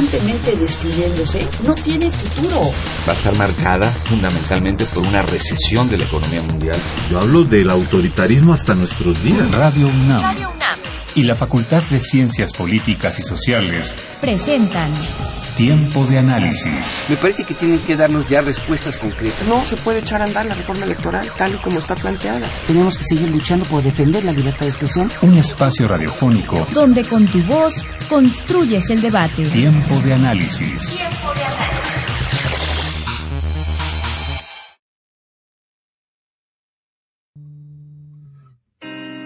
constantemente destruyéndose, no tiene futuro. Va a estar marcada fundamentalmente por una recesión de la economía mundial. Yo hablo del autoritarismo hasta nuestros días. Radio UNAM. Radio UNAM. Y la Facultad de Ciencias Políticas y Sociales presentan Tiempo de análisis. Me parece que tienen que darnos ya respuestas concretas. No se puede echar a andar la reforma electoral tal y como está planteada. Tenemos que seguir luchando por defender la libertad de expresión. Un espacio radiofónico donde con tu voz construyes el debate. Tiempo de análisis. Tiempo de análisis.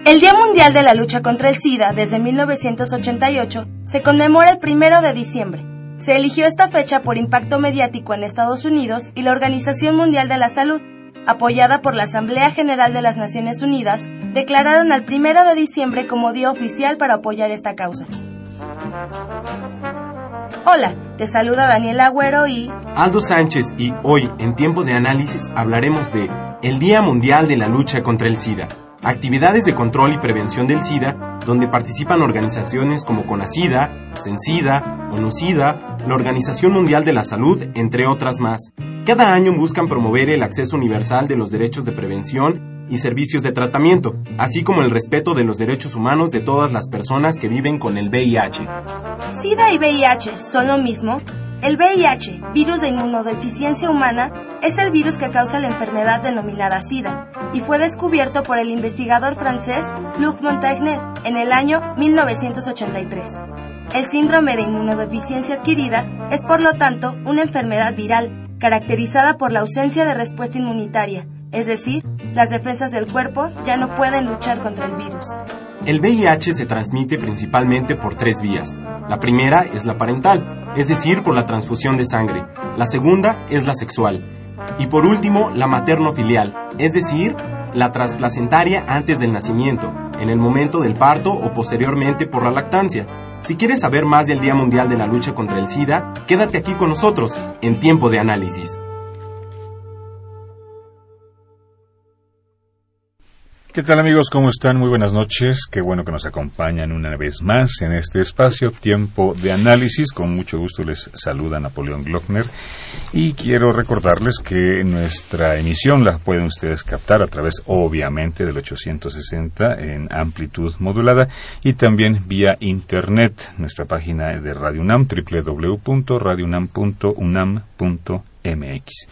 El Día Mundial de la Lucha contra el SIDA desde 1988 se conmemora el primero de diciembre. Se eligió esta fecha por impacto mediático en Estados Unidos y la Organización Mundial de la Salud, apoyada por la Asamblea General de las Naciones Unidas, declararon al primero de diciembre como día oficial para apoyar esta causa. Hola, te saluda Daniel Agüero y Aldo Sánchez y hoy en tiempo de análisis hablaremos de el Día Mundial de la Lucha contra el SIDA actividades de control y prevención del SIDA, donde participan organizaciones como CONACIDA, CENSIDA, ONUCIDA, la Organización Mundial de la Salud, entre otras más. Cada año buscan promover el acceso universal de los derechos de prevención y servicios de tratamiento, así como el respeto de los derechos humanos de todas las personas que viven con el VIH. ¿SIDA y VIH son lo mismo? El VIH, virus de inmunodeficiencia humana, es el virus que causa la enfermedad denominada SIDA y fue descubierto por el investigador francés Luc Montagnier en el año 1983. El síndrome de inmunodeficiencia adquirida es por lo tanto una enfermedad viral caracterizada por la ausencia de respuesta inmunitaria, es decir, las defensas del cuerpo ya no pueden luchar contra el virus. El VIH se transmite principalmente por tres vías. La primera es la parental, es decir, por la transfusión de sangre. La segunda es la sexual. Y por último, la materno-filial, es decir, la transplacentaria antes del nacimiento, en el momento del parto o posteriormente por la lactancia. Si quieres saber más del Día Mundial de la Lucha contra el SIDA, quédate aquí con nosotros en Tiempo de Análisis. ¿Qué tal amigos? ¿Cómo están? Muy buenas noches. Qué bueno que nos acompañan una vez más en este espacio, tiempo de análisis. Con mucho gusto les saluda Napoleón Glockner y quiero recordarles que nuestra emisión la pueden ustedes captar a través, obviamente, del 860 en amplitud modulada y también vía internet, nuestra página de Radio UNAM, www.radiounam.unam.mx.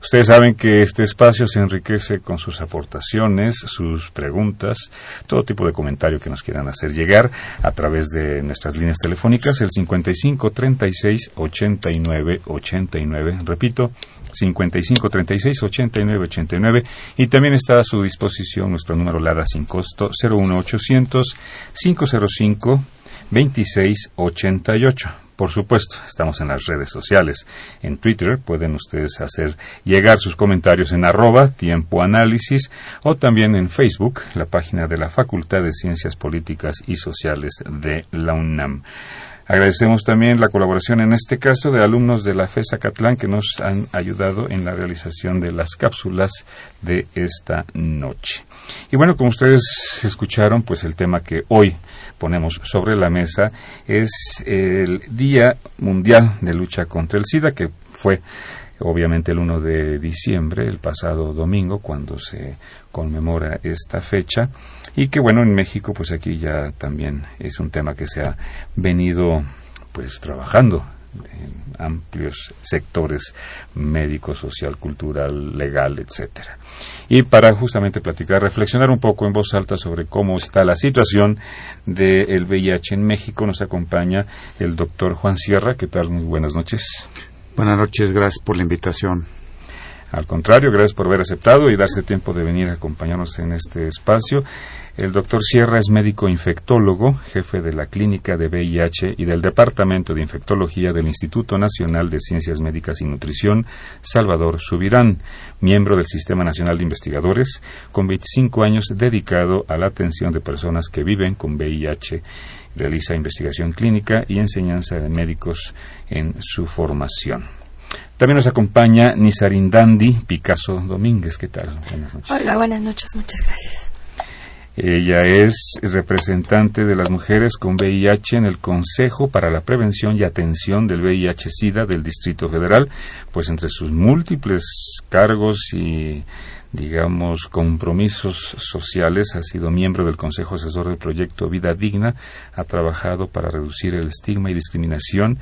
Ustedes saben que este espacio se enriquece con sus aportaciones, sus preguntas, todo tipo de comentario que nos quieran hacer llegar a través de nuestras líneas telefónicas, el 55 36 89 89, repito, 55 36 89 89 y también está a su disposición nuestro número LADA sin costo 01800 505 26 88. Por supuesto, estamos en las redes sociales. En Twitter pueden ustedes hacer llegar sus comentarios en arroba tiempo análisis o también en Facebook, la página de la Facultad de Ciencias Políticas y Sociales de la UNAM. Agradecemos también la colaboración en este caso de alumnos de la FESA Catlán que nos han ayudado en la realización de las cápsulas de esta noche. Y bueno, como ustedes escucharon, pues el tema que hoy ponemos sobre la mesa es el Día Mundial de Lucha contra el SIDA, que fue obviamente el 1 de diciembre, el pasado domingo, cuando se conmemora esta fecha, y que bueno, en México, pues aquí ya también es un tema que se ha venido pues trabajando en amplios sectores médico, social, cultural, legal, etcétera. Y para justamente platicar, reflexionar un poco en voz alta sobre cómo está la situación del VIH en México, nos acompaña el doctor Juan Sierra. ¿Qué tal? Muy buenas noches. Buenas noches, gracias por la invitación. Al contrario, gracias por haber aceptado y darse tiempo de venir a acompañarnos en este espacio. El doctor Sierra es médico infectólogo, jefe de la Clínica de VIH y del Departamento de Infectología del Instituto Nacional de Ciencias Médicas y Nutrición, Salvador Subirán, miembro del Sistema Nacional de Investigadores, con 25 años dedicado a la atención de personas que viven con VIH. Realiza investigación clínica y enseñanza de médicos en su formación. También nos acompaña Nisarindandi Picasso Domínguez. ¿Qué tal? Buenas noches. Hola, buenas noches. Muchas gracias. Ella es representante de las mujeres con VIH en el Consejo para la Prevención y Atención del VIH-Sida del Distrito Federal, pues entre sus múltiples cargos y digamos, compromisos sociales, ha sido miembro del Consejo Asesor del Proyecto Vida Digna, ha trabajado para reducir el estigma y discriminación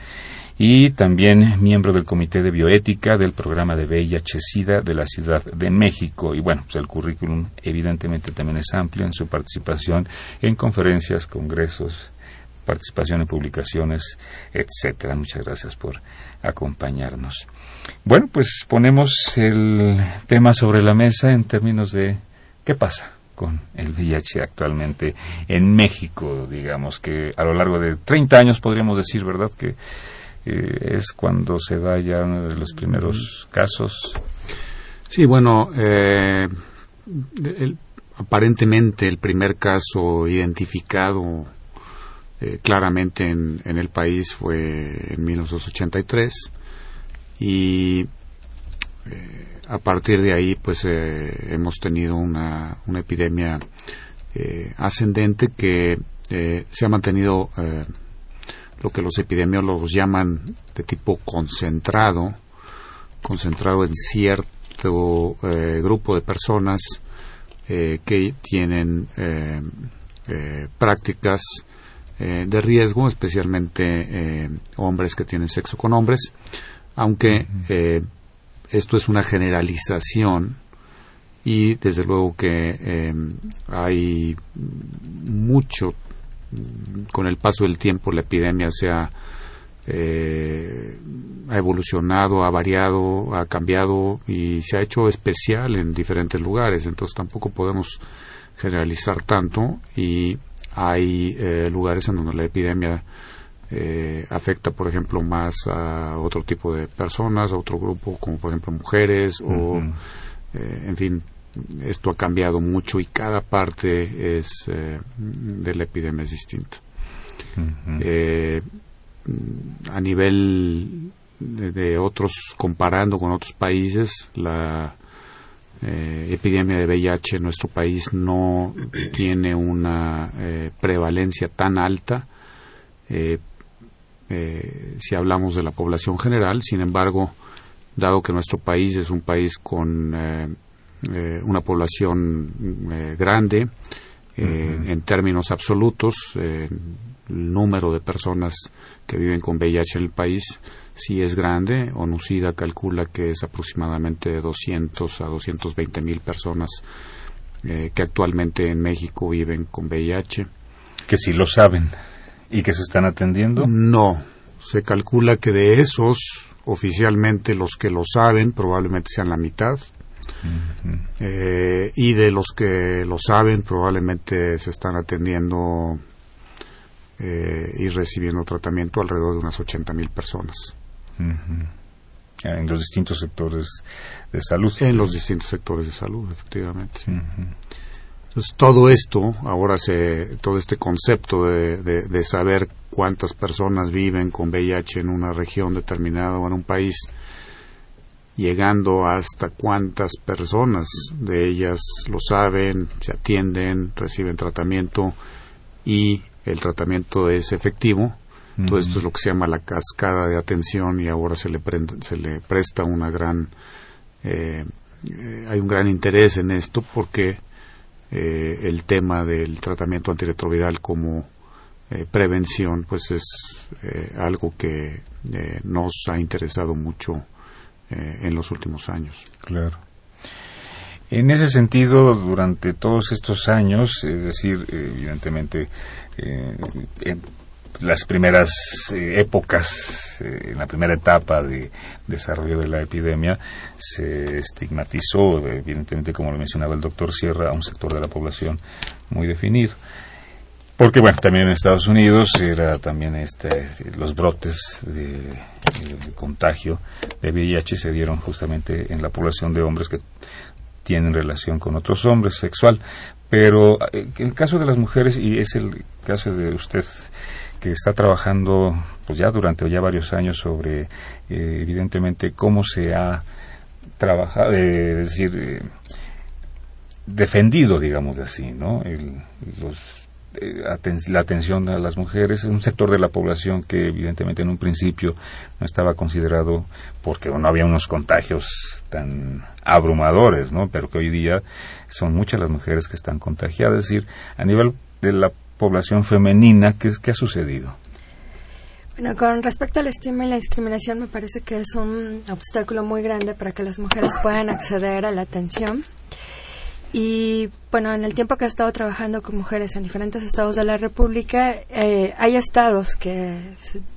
y también miembro del Comité de Bioética del programa de VIH-Sida de la Ciudad de México. Y bueno, pues el currículum evidentemente también es amplio en su participación en conferencias, congresos, participación en publicaciones, etcétera. Muchas gracias por acompañarnos. Bueno, pues ponemos el tema sobre la mesa en términos de qué pasa con el VIH actualmente en México, digamos que a lo largo de 30 años podríamos decir, ¿verdad? Que es cuando se da ya uno de los primeros casos. Sí, bueno, eh, aparentemente el primer caso identificado eh, claramente en, el país fue en 1983 y eh, a partir de ahí pues hemos tenido una, una epidemia ascendente que se ha mantenido lo que los epidemiólogos llaman de tipo concentrado, concentrado en cierto eh, grupo de personas eh, que tienen eh, de riesgo, especialmente hombres que tienen sexo con hombres, aunque esto es una generalización y desde luego que hay mucho con el paso del tiempo la epidemia se ha, eh, ha evolucionado, ha variado, ha cambiado y se ha hecho especial en diferentes lugares. Entonces tampoco podemos generalizar tanto y hay eh, lugares en donde la epidemia eh, afecta, por ejemplo, más a otro tipo de personas, a otro grupo, como por ejemplo mujeres o, en fin, esto ha cambiado mucho y cada parte es eh, de la epidemia es distinta. Eh, a nivel de, otros, comparando con otros países, la eh, epidemia de VIH en nuestro país no tiene una prevalencia tan alta. si hablamos de la población general, sin embargo, dado que nuestro país es un país con eh, una población eh, grande eh, en términos absolutos, el número de personas que viven con VIH en el país sí es grande. ONUCIDA calcula que es aproximadamente de 200 a 220 mil personas que actualmente en México viven con VIH. Que sí lo saben y que se están atendiendo. No, se calcula que de esos, oficialmente los que lo saben probablemente sean la mitad eh, y de los que lo saben probablemente se están atendiendo eh, y recibiendo tratamiento alrededor de unas 80 mil personas. En los distintos sectores de salud. En los distintos sectores de salud, efectivamente. Entonces, todo esto, ahora se, todo este concepto de, de, saber cuántas personas viven con VIH en una región determinada o en un país, llegando hasta cuántas personas de ellas lo saben, se atienden, reciben tratamiento y el tratamiento es efectivo. Todo esto es lo que se llama la cascada de atención y ahora se le, se le presta una gran, eh, eh, hay un gran interés en esto porque eh, el tema del tratamiento antirretroviral como prevención pues es algo que nos ha interesado mucho en los últimos años. Claro. En ese sentido, durante todos estos años, es decir, evidentemente, eh, en las primeras eh, épocas, en la primera etapa de desarrollo de la epidemia, se estigmatizó, evidentemente, como lo mencionaba el doctor Sierra, a un sector de la población muy definido. Porque, bueno, también en Estados Unidos era también este, los brotes de, contagio de VIH se dieron justamente en la población de hombres que tienen relación con otros hombres sexual. Pero eh, el caso de las mujeres, y es el caso de usted que está trabajando pues ya durante ya varios años sobre eh, evidentemente cómo se ha trabajado, eh, es decir, defendido, digamos así, ¿no? Eh, la atención a las mujeres, es un sector de la población que evidentemente en un principio no estaba considerado porque no había unos contagios tan abrumadores, ¿no? Pero que hoy día son muchas las mujeres que están contagiadas, es decir, a nivel de la población femenina, ¿qué, qué ha sucedido? Bueno, con respecto al estigma y la discriminación, me parece que es un obstáculo muy grande para que las mujeres puedan acceder a la atención. Y bueno, en el tiempo que he estado trabajando con mujeres en diferentes estados de la República, eh, hay estados que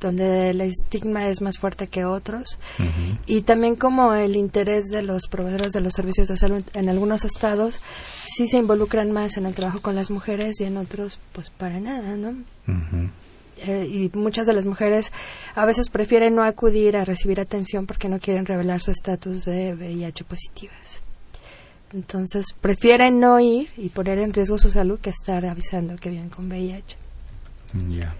donde el estigma es más fuerte que otros y también como el interés de los proveedores de los servicios de salud en algunos estados sí se involucran más en el trabajo con las mujeres y en otros pues para nada, ¿no? Eh, y muchas de las mujeres a veces prefieren no acudir a recibir atención porque no quieren revelar su estatus de VIH positivas. Entonces prefieren no ir y poner en riesgo su salud que estar avisando que viven con VIH. Ya.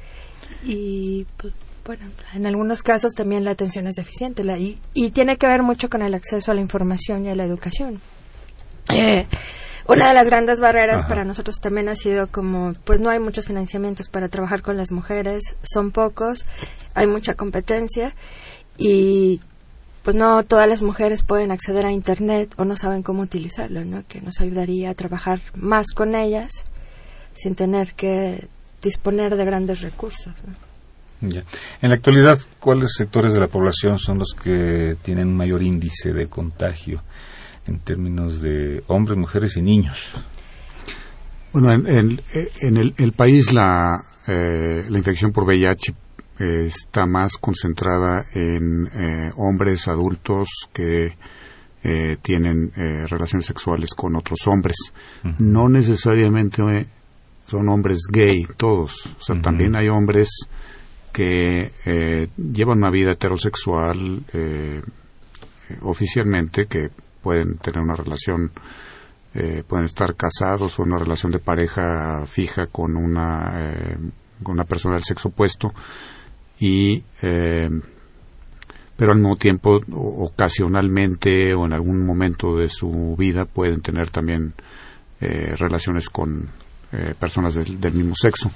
Y pues, bueno, en algunos casos también la atención es deficiente la, y, y, tiene que ver mucho con el acceso a la información y a la educación. Eh, una de las grandes barreras para nosotros también ha sido como, pues no hay muchos financiamientos para trabajar con las mujeres, son pocos, hay mucha competencia y pues no todas las mujeres pueden acceder a Internet o no saben cómo utilizarlo, ¿no? Que nos ayudaría a trabajar más con ellas sin tener que disponer de grandes recursos. En la actualidad, ¿cuáles sectores de la población son los que tienen mayor índice de contagio en términos de hombres, mujeres y niños? Bueno, en, el, país la, eh, la infección por VIH está más concentrada en eh, hombres adultos que eh, tienen eh, relaciones sexuales con otros hombres. No necesariamente son hombres gay todos, o sea, también hay hombres que llevan una vida heterosexual oficialmente, que pueden tener una relación pueden estar casados o una relación de pareja fija con una, con una persona del sexo opuesto y eh, pero al mismo tiempo ocasionalmente o en algún momento de su vida pueden tener también eh, relaciones con eh, personas del, mismo sexo.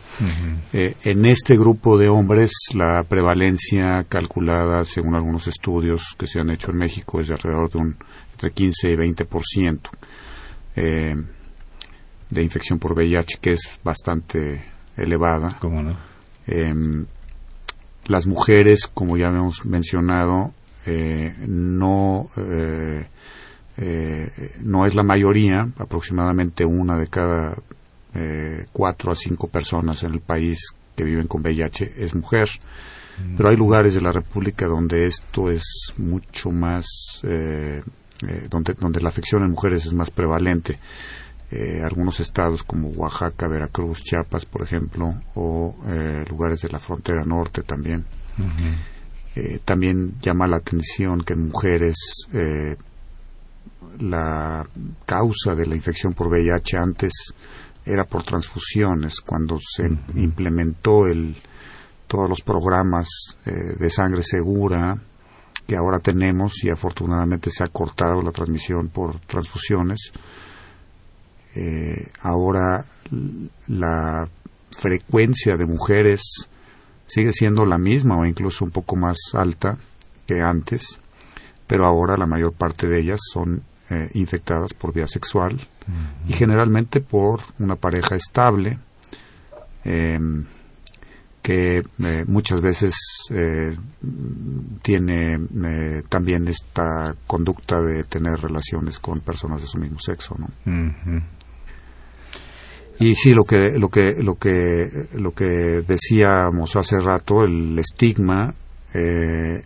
en este grupo de hombres la prevalencia calculada según algunos estudios que se han hecho en México es de alrededor de un entre 15 y 20% de infección por VIH que es bastante elevada. ¿Cómo no? Las mujeres, como ya hemos mencionado, eh, no, eh, eh, no es la mayoría, aproximadamente una de cada cuatro a cinco personas en el país que viven con VIH es mujer. Mm. Pero hay lugares de la República donde esto es mucho más, donde, donde la afección en mujeres es más prevalente. Algunos estados como Oaxaca, Veracruz, Chiapas, por ejemplo, o lugares de la frontera norte también. Eh, también llama la atención que en mujeres eh, la causa de la infección por VIH antes era por transfusiones. Cuando se implementó el, todos los programas eh, de sangre segura que ahora tenemos y afortunadamente se ha cortado la transmisión por transfusiones, ahora la frecuencia de mujeres sigue siendo la misma o incluso un poco más alta que antes, pero ahora la mayor parte de ellas son eh, infectadas por vía sexual y generalmente por una pareja estable em, que eh, muchas veces eh, tiene también esta conducta de tener relaciones con personas de su mismo sexo, ¿no? Y sí, lo que, lo que, lo que, lo que decíamos hace rato, el estigma, eh,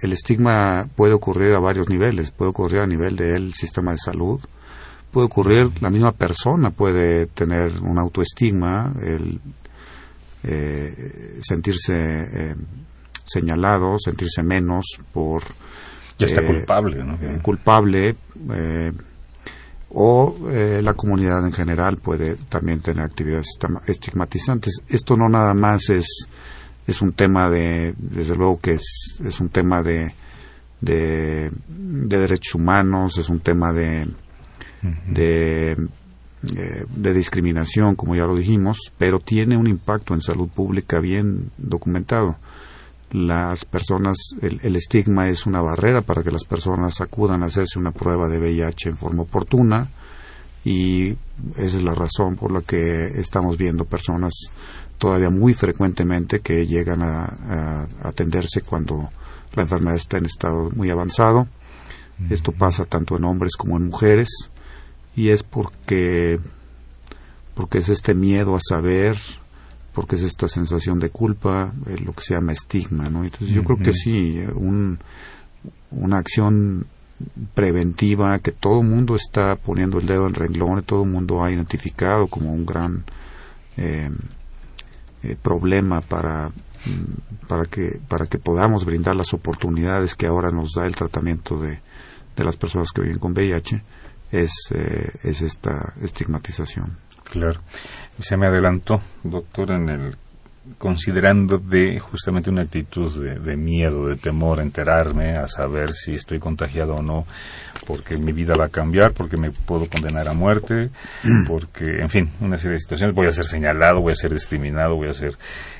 el estigma puede ocurrir a varios niveles, puede ocurrir a nivel del sistema de salud, puede ocurrir, la misma persona puede tener un autoestigma, el eh, sentirse eh, señalado, sentirse menos por... Ya está culpable, ¿no? culpable, o eh, la comunidad en general puede también tener actividades estigmatizantes. Esto no nada más es, es un tema de, desde luego que es, es un tema de, de, derechos humanos, es un tema de, de, eh, de discriminación, como ya lo dijimos, pero tiene un impacto en salud pública bien documentado. Las personas, el, el estigma es una barrera para que las personas acudan a hacerse una prueba de VIH en forma oportuna y esa es la razón por la que estamos viendo personas todavía muy frecuentemente que llegan a, a atenderse cuando la enfermedad está en estado muy avanzado. Esto pasa tanto en hombres como en mujeres y es porque porque es este miedo a saber, porque es esta sensación de culpa, eh, lo que se llama estigma, ¿no? Entonces yo creo que sí, un, una acción preventiva que todo el mundo está poniendo el dedo en renglón, todo el mundo ha identificado como un gran eh, eh, problema para mm, para que para que podamos brindar las oportunidades que ahora nos da el tratamiento de, de las personas que viven con VIH es eh, es esta estigmatización claro. Se me adelantó doctor en el considerando de justamente una actitud de, miedo, de temor a enterarme, a saber si estoy contagiado o no, porque mi vida va a cambiar, porque me puedo condenar a muerte, porque, en fin, una serie de situaciones, voy a ser señalado, voy a ser discriminado, voy a ser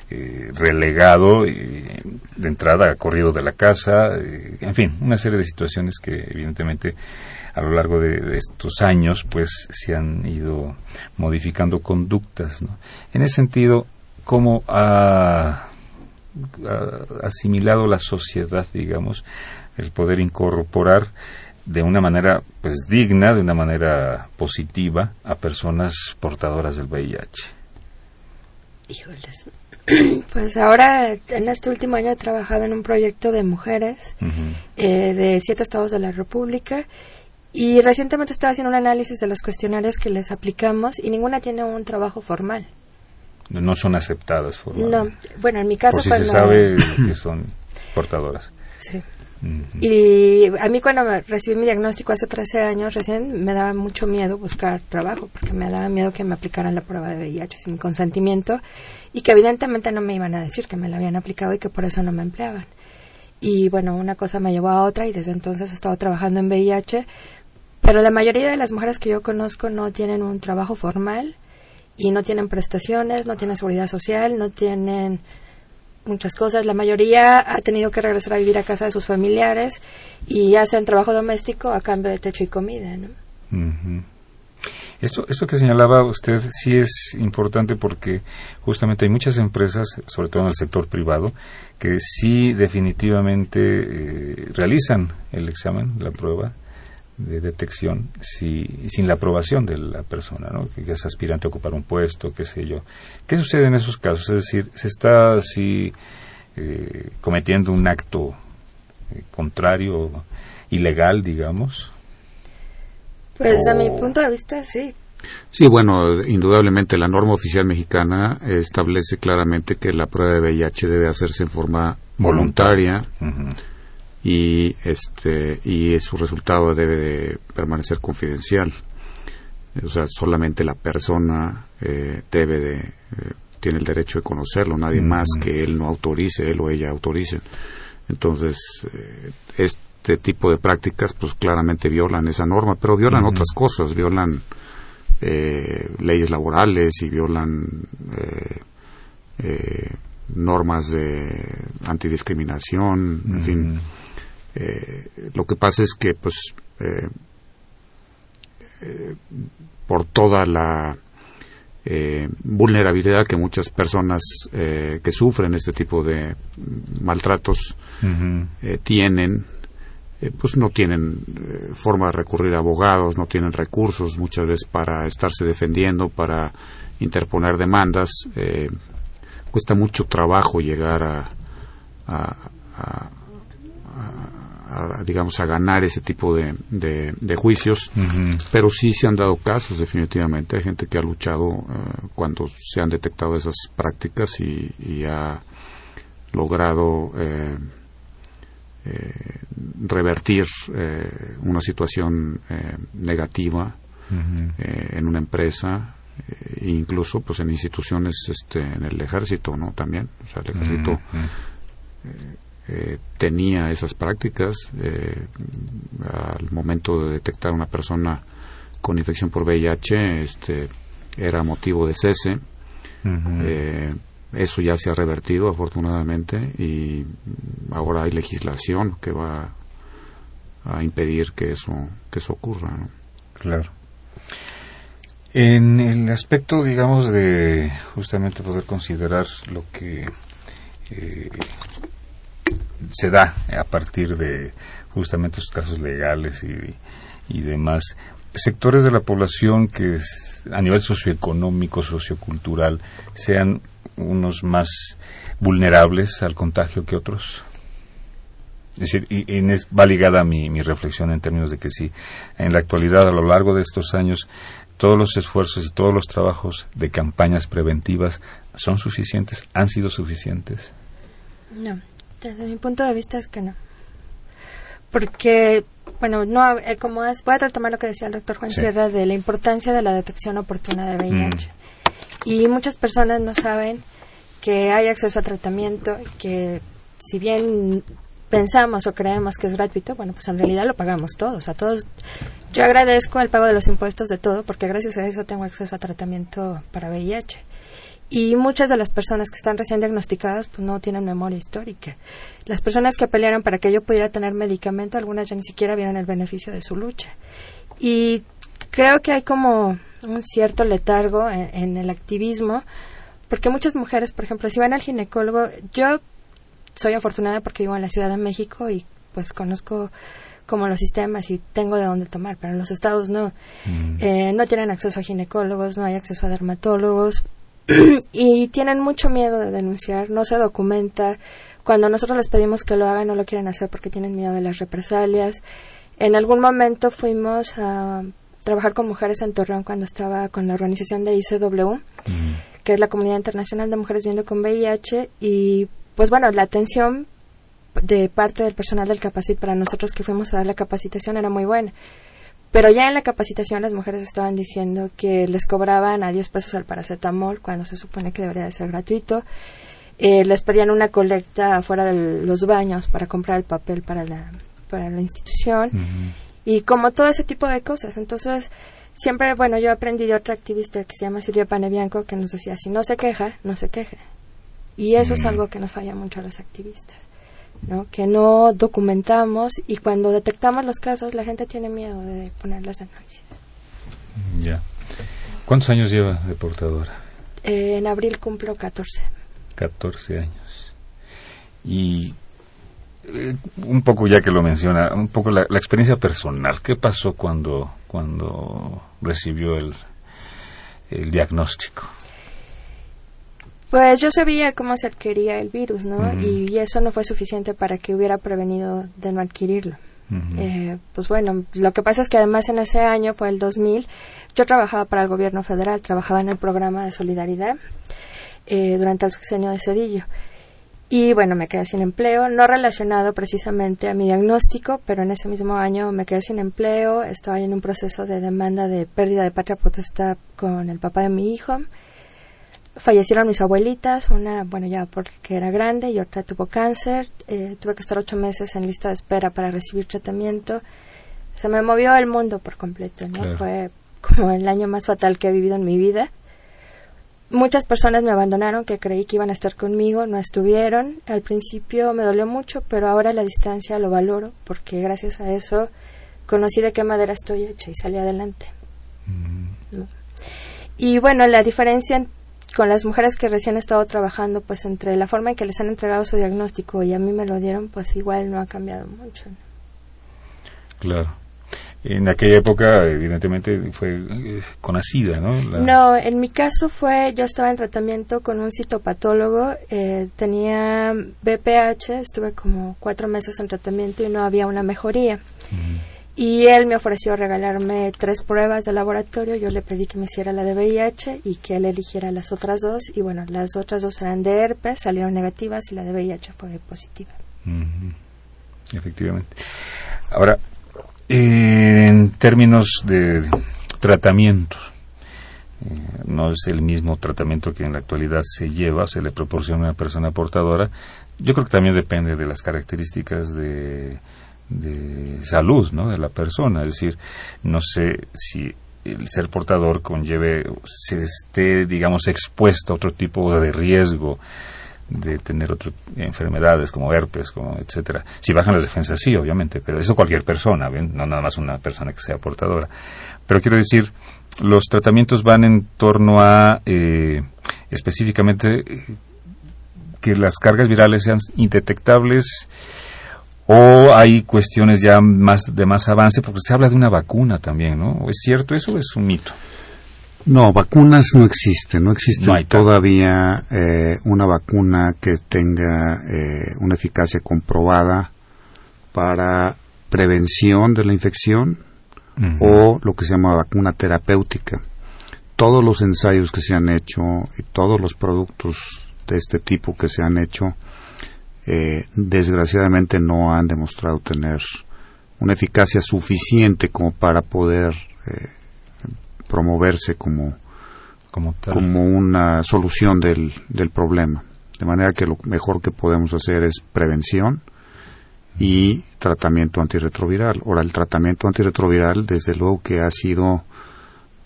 eh, relegado, de entrada corrido de la casa, en fin, una serie de situaciones que evidentemente a lo largo de, estos años pues se han ido modificando conductas. ¿no? En ese sentido, cómo ha, asimilado la sociedad, digamos, el poder incorporar de una manera pues digna, de una manera positiva a personas portadoras del VIH. Híjoles. Pues ahora, en este último año he trabajado en un proyecto de mujeres eh, de siete estados de la República y recientemente estaba haciendo un análisis de los cuestionarios que les aplicamos y ninguna tiene un trabajo formal no son aceptadas formalmente. No, bueno, en mi caso... si se sabe que son portadoras. Sí. Y a mí cuando recibí mi diagnóstico hace 13 años recién me daba mucho miedo buscar trabajo porque me daba miedo que me aplicaran la prueba de VIH sin consentimiento y que evidentemente no me iban a decir que me la habían aplicado y que por eso no me empleaban. Y bueno, una cosa me llevó a otra y desde entonces he estado trabajando en VIH, pero la mayoría de las mujeres que yo conozco no tienen un trabajo formal y no tienen prestaciones, no tienen seguridad social, no tienen muchas cosas. La mayoría ha tenido que regresar a vivir a casa de sus familiares y hacen trabajo doméstico a cambio de techo y comida. ¿no? Esto, esto que señalaba usted sí es importante porque justamente hay muchas empresas, sobre todo en el sector privado, que sí definitivamente eh, realizan el examen, la prueba, de detección si, sin la aprobación de la persona, ¿no? que, es aspirante a ocupar un puesto, qué sé yo. ¿Qué sucede en esos casos? Es decir, ¿se está así eh, cometiendo un acto eh, contrario, ilegal, digamos? Pues a mi punto de vista, sí. Sí, bueno, indudablemente la norma oficial mexicana establece claramente que la prueba de VIH debe hacerse en forma voluntaria y este y su resultado debe de permanecer confidencial. O sea solamente la persona eh, debe de eh, tiene el derecho de conocerlo nadie más que él no autorice él o ella autorice. Entonces eh, este tipo de prácticas pues claramente violan esa norma pero violan otras cosas violan leyes laborales y violan normas de antidiscriminación en fin eh, lo que pasa es que, pues, eh, eh, por toda la vulnerabilidad que muchas personas que sufren este tipo de maltratos tienen, pues no tienen forma de recurrir a abogados, no tienen recursos muchas veces para estarse defendiendo, para interponer demandas. cuesta mucho trabajo llegar a, a digamos, a ganar ese tipo de, de, juicios, pero sí se han dado casos definitivamente. Hay gente que ha luchado eh, cuando se han detectado esas prácticas y, ha logrado eh, eh, revertir una situación negativa en una empresa e incluso pues en instituciones este en el ejército no también. O sea el ejército eh, tenía esas prácticas eh, al momento de detectar una persona con infección por VIH este, era motivo de cese. Eh, eso ya se ha revertido afortunadamente y ahora hay legislación que va a impedir que eso que eso ocurra. ¿no? Claro. En el aspecto, digamos, de justamente poder considerar lo que eh, se da a partir de justamente esos casos legales y, y demás, sectores de la población que a nivel socioeconómico, sociocultural, sean unos más vulnerables al contagio que otros? Es decir, y, va ligada mi, mi reflexión en términos de que sí, en la actualidad, a lo largo de estos años, todos los esfuerzos y todos los trabajos de campañas preventivas son suficientes, han sido suficientes. No, desde mi punto de vista es que no. Porque, bueno, no, eh, como es, voy a retomar lo que decía el doctor Juan Sierra de la importancia de la detección oportuna de VIH. Mm. Y muchas personas no saben que hay acceso a tratamiento, que si bien pensamos o creemos que es gratuito, bueno, pues en realidad lo pagamos todos. A todos, yo agradezco el pago de los impuestos de todo, porque gracias a eso tengo acceso a tratamiento para VIH. Y muchas de las personas que están recién diagnosticadas pues no tienen memoria histórica. Las personas que pelearon para que yo pudiera tener medicamento, algunas ya ni siquiera vieron el beneficio de su lucha. Y creo que hay como un cierto letargo en, en el activismo, porque muchas mujeres, por ejemplo, si van al ginecólogo, yo soy afortunada porque vivo en la Ciudad de México y pues conozco como los sistemas y tengo de dónde tomar, pero en los estados no. Mm. Eh, no tienen acceso a ginecólogos, no hay acceso a dermatólogos y tienen mucho miedo de denunciar, no se documenta. Cuando nosotros les pedimos que lo hagan, no lo quieren hacer porque tienen miedo de las represalias. En algún momento fuimos a trabajar con mujeres en Torreón cuando estaba con la organización de ICW, que es la Comunidad Internacional de Mujeres Viendo con VIH, y pues bueno, la atención de parte del personal del Capacit para nosotros que fuimos a dar la capacitación era muy buena. Pero ya en la capacitación las mujeres estaban diciendo que les cobraban a 10 pesos al paracetamol cuando se supone que debería de ser gratuito. Eh, les pedían una colecta afuera de los baños para comprar el papel para la, para la institución. Y como todo ese tipo de cosas. Entonces, siempre, bueno, yo aprendí de otra activista que se llama Silvia Panebianco que nos decía, si no se queja, no se queje. Y eso es algo que nos falla mucho a los activistas, ¿no? Que no documentamos y cuando detectamos los casos la gente tiene miedo de poner las denuncias. Ya. ¿Cuántos años lleva de portadora? Eh, en abril cumplo 14. 14 años. Y eh, un poco ya que lo menciona, un poco la, la, experiencia personal. ¿Qué pasó cuando, cuando recibió el, el diagnóstico? Pues yo sabía cómo se adquiría el virus, ¿no? y, eso no fue suficiente para que hubiera prevenido de no adquirirlo. eh, pues bueno, lo que pasa es que además en ese año, fue el 2000, yo trabajaba para el gobierno federal, trabajaba en el programa de solidaridad eh, durante el sexenio de Cedillo. Y bueno, me quedé sin empleo, no relacionado precisamente a mi diagnóstico, pero en ese mismo año me quedé sin empleo, estaba en un proceso de demanda de pérdida de patria potestad con el papá de mi hijo fallecieron mis abuelitas, una, bueno, ya porque era grande y otra tuvo cáncer. Eh, tuve que estar ocho meses en lista de espera para recibir tratamiento. Se me movió el mundo por completo, ¿no? Fue como el año más fatal que he vivido en mi vida. Muchas personas me abandonaron que creí que iban a estar conmigo, no estuvieron. Al principio me dolió mucho, pero ahora la distancia lo valoro porque gracias a eso conocí de qué madera estoy hecha y salí adelante. Mm. Y bueno, la diferencia con las mujeres que recién he estado trabajando, pues entre la forma en que les han entregado su diagnóstico y a mí me lo dieron, pues igual no ha cambiado mucho. Claro. En aquella época, evidentemente, fue eh, con ASIDA, ¿no? No, en mi caso fue, yo estaba en tratamiento con un citopatólogo, eh, tenía BPH, estuve como cuatro meses en tratamiento y no había una mejoría y él me ofreció regalarme tres pruebas de laboratorio. Yo le pedí que me hiciera la de VIH y que él eligiera las otras dos. Y bueno, las otras dos eran de herpes, salieron negativas y la de VIH fue positiva. Efectivamente. Ahora, en términos de tratamiento, eh, no es el mismo tratamiento que en la actualidad se lleva, se le proporciona a una persona portadora. Yo creo que también depende de las características de de salud ¿no? de la persona. Es decir, no sé si el ser portador conlleve, se esté, digamos, expuesto a otro tipo de riesgo de tener otras enfermedades como herpes, como etcétera. Si bajan las defensas, sí, obviamente, pero eso cualquier persona, ¿ven? no nada más una persona que sea portadora. Pero quiero decir, los tratamientos van en torno a eh, específicamente eh, que las cargas virales sean indetectables o hay cuestiones ya más de más avance porque se habla de una vacuna también, ¿no? ¿Es cierto eso o es un mito? No, vacunas no existen, no existe todavía eh, una vacuna que tenga eh, una eficacia comprobada para prevención de la infección o lo que se llama vacuna terapéutica. Todos los ensayos que se han hecho y todos los productos de este tipo que se han hecho, eh, desgraciadamente no han demostrado tener una eficacia suficiente como para poder promoverse como, como, una solución del, del problema. De manera que lo mejor que podemos hacer es prevención y tratamiento antirretroviral. Ahora, el tratamiento antirretroviral, desde luego que ha sido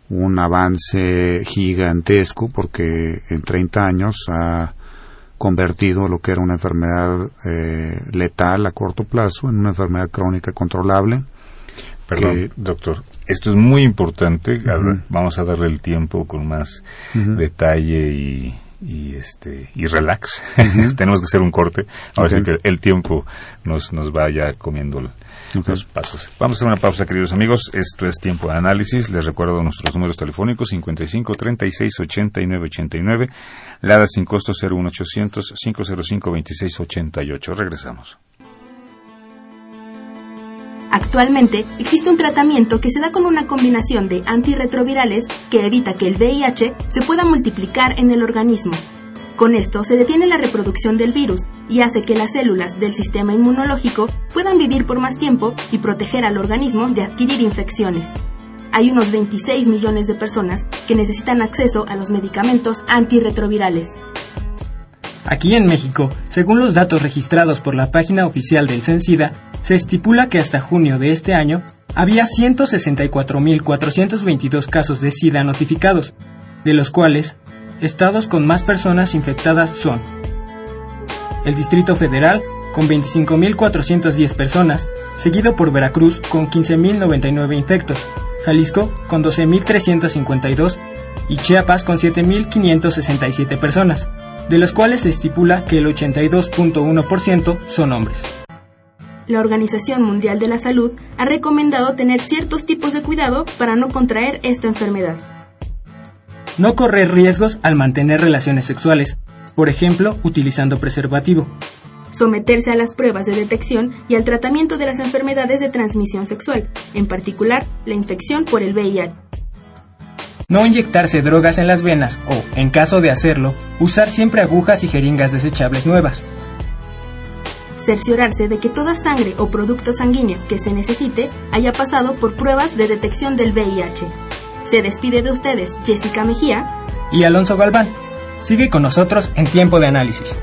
un avance gigantesco porque en 30 años ha convertido lo que era una enfermedad eh, letal a corto plazo en una enfermedad crónica controlable. Perdón, doctor, esto es muy importante. Vamos a darle el tiempo con más detalle y, y, este y relax. Tenemos que hacer un corte. A ver que el tiempo nos, nos vaya comiendo los pasos. Vamos a hacer una pausa, queridos amigos. Esto es tiempo de análisis. Les recuerdo nuestros números telefónicos 55 36 89 89. Lada sin costo 01800 505 26 88. Regresamos. Actualmente existe un tratamiento que se da con una combinación de antirretrovirales que evita que el VIH se pueda multiplicar en el organismo. Con esto se detiene la reproducción del virus y hace que las células del sistema inmunológico puedan vivir por más tiempo y proteger al organismo de adquirir infecciones. Hay unos 26 millones de personas que necesitan acceso a los medicamentos antirretrovirales. Aquí en México, según los datos registrados por la página oficial del CENSIDA, se estipula que hasta junio de este año había 164.422 casos de SIDA notificados, de los cuales estados con más personas infectadas son el Distrito Federal con 25.410 personas, seguido por Veracruz con 15.099 infectos, Jalisco con 12.352 y Chiapas con 7.567 personas, de los cuales se estipula que el 82.1% son hombres la Organización Mundial de la Salud ha recomendado tener ciertos tipos de cuidado para no contraer esta enfermedad. No correr riesgos al mantener relaciones sexuales, por ejemplo, utilizando preservativo. Someterse a las pruebas de detección y al tratamiento de las enfermedades de transmisión sexual, en particular la infección por el VIH. No inyectarse drogas en las venas o, en caso de hacerlo, usar siempre agujas y jeringas desechables nuevas, cerciorarse de que toda sangre o producto sanguíneo que se necesite haya pasado por pruebas de detección del VIH. Se despide de ustedes Jessica Mejía y Alonso Galván. Sigue con nosotros en tiempo de análisis.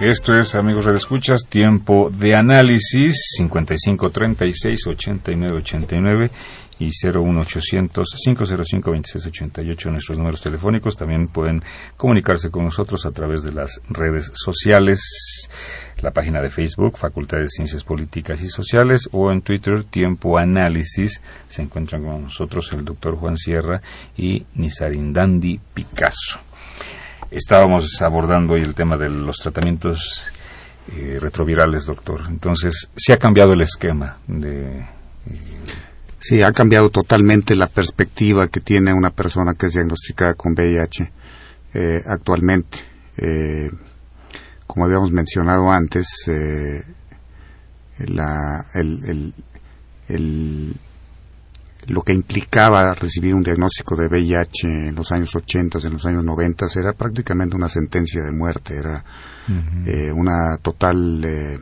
Esto es, amigos de escuchas, tiempo de análisis 55 36 89 89 y 01800 505 2688 nuestros números telefónicos. También pueden comunicarse con nosotros a través de las redes sociales, la página de Facebook, Facultad de Ciencias Políticas y Sociales, o en Twitter, Tiempo Análisis. Se encuentran con nosotros el doctor Juan Sierra y Nizarindandi Picasso. Estábamos abordando hoy el tema de los tratamientos eh, retrovirales, doctor. Entonces, se ha cambiado el esquema de... Eh, Sí, ha cambiado totalmente la perspectiva que tiene una persona que es diagnosticada con VIH eh, actualmente. Eh, como habíamos mencionado antes, eh, lo que implicaba recibir un diagnóstico de VIH en los años 80, en los años 90, era prácticamente una sentencia de muerte, era una total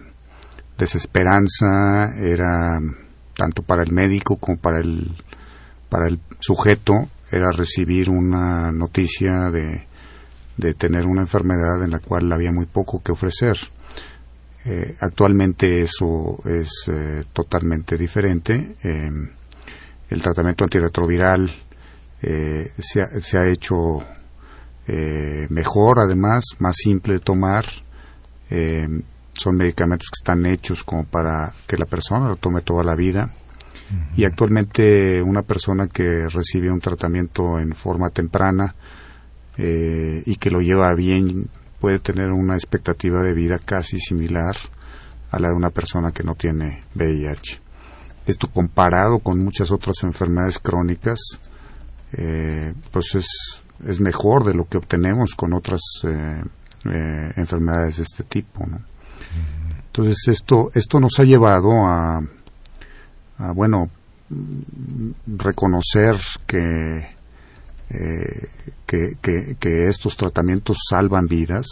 desesperanza, era tanto para el médico como para el, para el sujeto, era recibir una noticia de, de tener una enfermedad en la cual había muy poco que ofrecer. Eh, actualmente eso es eh, totalmente diferente. Eh, el tratamiento antirretroviral se ha, se, ha, hecho mejor, además, más simple de tomar. Son medicamentos que están hechos como para que la persona lo tome toda la vida. Y actualmente una persona que recibe un tratamiento en forma temprana y que lo lleva bien puede tener una expectativa de vida casi similar a la de una persona que no tiene VIH. Esto comparado con muchas otras enfermedades crónicas, eh, pues es, es, mejor de lo que obtenemos con otras eh, eh, enfermedades de este tipo. Entonces esto, esto nos ha llevado a, a bueno, reconocer que eh, que, que, estos tratamientos salvan vidas,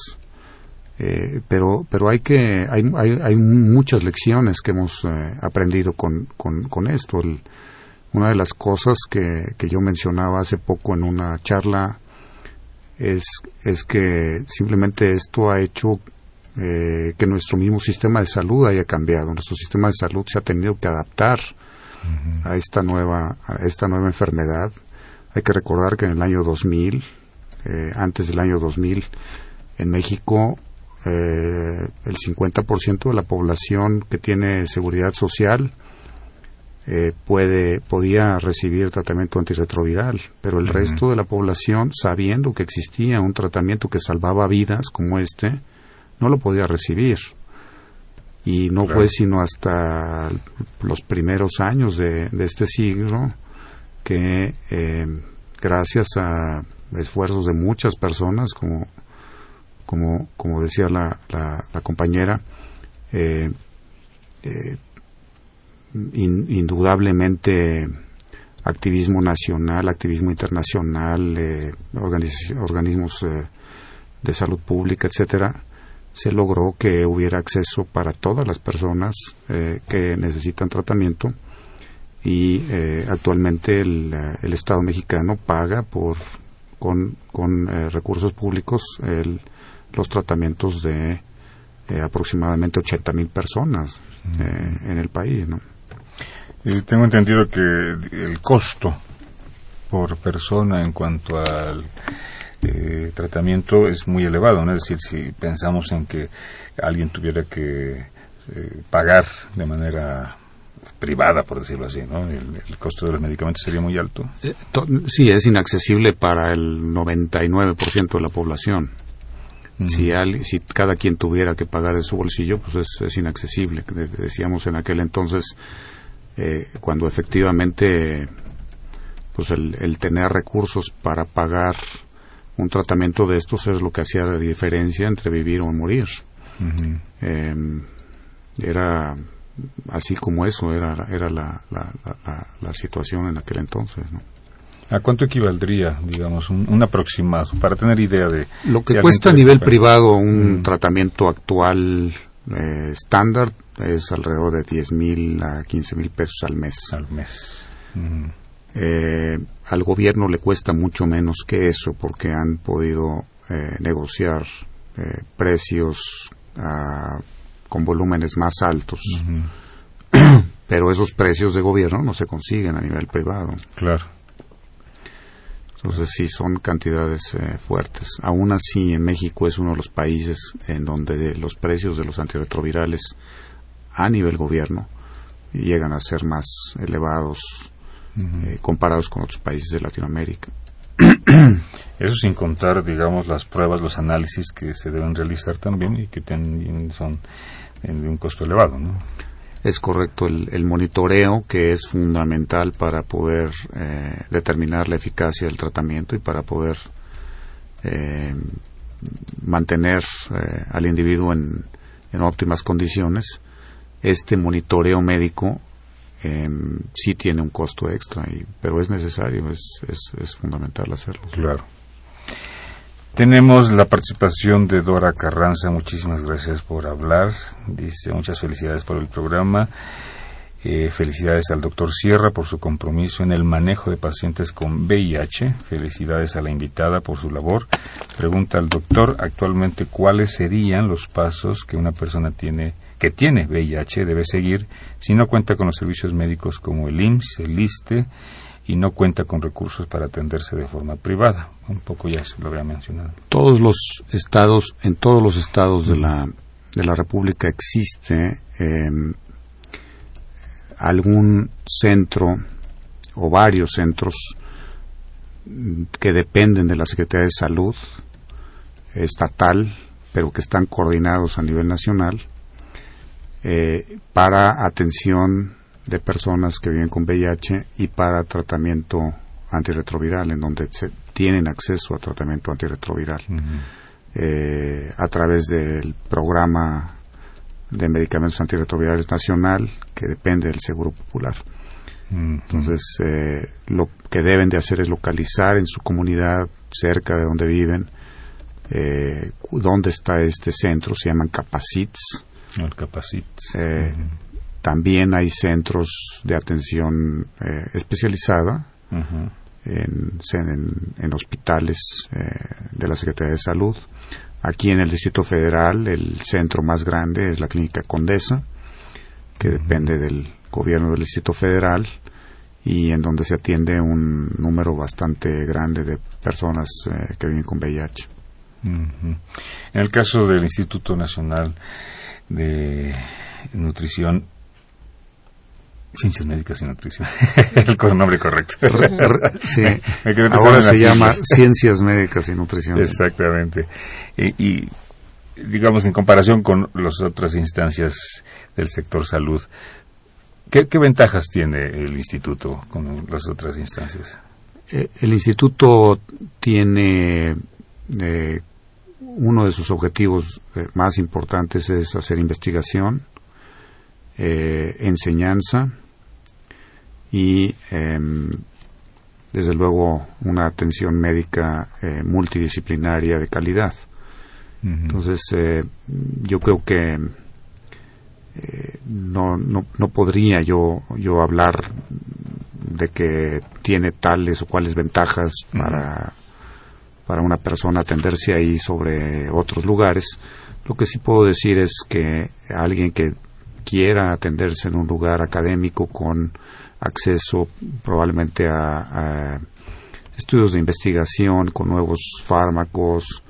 eh, pero, pero hay que, hay, hay, hay, muchas lecciones que hemos eh, aprendido con, con, con esto. una de las cosas que, que yo mencionaba hace poco en una charla es, es que simplemente esto ha hecho que nuestro mismo sistema de salud haya cambiado. Nuestro sistema de salud se ha tenido que adaptar a esta nueva, a esta nueva enfermedad. Hay que recordar que en el año 2000, eh, antes del año 2000, en México eh, el 50% de la población que tiene seguridad social eh, puede podía recibir tratamiento antirretroviral, pero el resto de la población, sabiendo que existía un tratamiento que salvaba vidas como este, no lo podía recibir. Y no fue sino hasta los primeros años de este siglo que eh, gracias a esfuerzos de muchas personas, como, como, como decía la, la, compañera, eh, eh, indudablemente activismo nacional, activismo internacional, organismos de salud pública, etcétera, se logró que hubiera acceso para todas las personas que necesitan tratamiento y eh, actualmente el, eh, el, Estado mexicano paga por con, con eh, recursos públicos el, los tratamientos de aproximadamente 80 mil personas en el país. ¿no? Y tengo entendido que el costo por persona en cuanto al tratamiento es muy elevado, ¿no? es decir, si pensamos en que alguien tuviera que pagar de manera privada, por decirlo así, ¿no? El, costo de los medicamentos sería muy alto. Eh, sí, es inaccesible para el 99% de la población. si, si cada quien tuviera que pagar de su bolsillo, pues es, inaccesible. Decíamos en aquel entonces, eh, cuando efectivamente pues el, tener recursos para pagar un tratamiento de estos es lo que hacía la diferencia entre vivir o morir. Em, era así como eso era, era la, la, situación en aquel entonces. ¿no? ¿A cuánto equivaldría, digamos, un, aproximado, para tener idea de... Lo que cuesta a nivel privado un tratamiento actual eh, estándar es alrededor de 10 mil a 15 mil pesos al mes. Al mes. Eh, al gobierno le cuesta mucho menos que eso porque han podido eh, negociar precios a con volúmenes más altos. Pero esos precios de gobierno no se consiguen a nivel privado. Claro. Entonces sí, son cantidades eh, fuertes. Aún así, en México es uno de los países en donde los precios de los antirretrovirales a nivel gobierno llegan a ser más elevados eh, comparados con otros países de Latinoamérica. Eso sin contar, digamos, las pruebas, los análisis que se deben realizar también y que también son de un costo elevado, ¿no? Es correcto, el, monitoreo que es fundamental para poder eh, determinar la eficacia del tratamiento y para poder eh, mantener eh, al individuo en, óptimas condiciones. Este monitoreo médico sí tiene un costo extra, y, pero es necesario, es, es, es fundamental hacerlo. Claro. Tenemos la participación de Dora Carranza. Muchísimas gracias por hablar. Dice muchas felicidades por el programa. Eh, felicidades al doctor Sierra por su compromiso en el manejo de pacientes con VIH. Felicidades a la invitada por su labor. Pregunta al doctor actualmente cuáles serían los pasos que una persona tiene que tiene VIH debe seguir si no cuenta con los servicios médicos como el IMSS, el ISTE y no cuenta con recursos para atenderse de forma privada. Un poco ya se lo había mencionado. Todos los estados, en todos los estados de la, de la República existe em, algún centro o varios centros que dependen de la Secretaría de Salud estatal, pero que están coordinados a nivel nacional eh, para atención de personas que viven con VIH y para tratamiento antirretroviral, en donde se tienen acceso a tratamiento antirretroviral eh, a través del programa de medicamentos antirretrovirales nacional que depende del Seguro Popular. Entonces, eh, lo que deben de hacer es localizar en su comunidad, cerca de donde viven, eh, dónde está este centro, se llaman Capacits. El Capacits. Eh, también hay centros de atención eh, especializada en, en, hospitales de la Secretaría de Salud. Aquí en el Distrito Federal, el centro más grande es la Clínica Condesa, que depende del gobierno del Distrito Federal y en donde se atiende un número bastante grande de personas que viven con VIH. En el caso del Instituto Nacional de Nutrición, Ciencias Médicas y Nutrición, el nombre correcto. sí, ahora se llama Ciencias Médicas y Nutrición. Exactamente. Y, digamos, en comparación con las otras instancias del sector salud, ¿qué, ventajas tiene el instituto con las otras instancias? Eh, el instituto tiene eh, uno de sus objetivos eh, más importantes es hacer investigación, eh, enseñanza y, em, desde luego, una atención médica eh, multidisciplinaria de calidad. Entonces, yo creo que no, no, no podría yo, yo hablar de que tiene tales o cuales ventajas para para una persona atenderse ahí sobre otros lugares. Lo que sí puedo decir es que alguien que quiera atenderse en un lugar académico con acceso probablemente a, estudios de investigación con nuevos fármacos,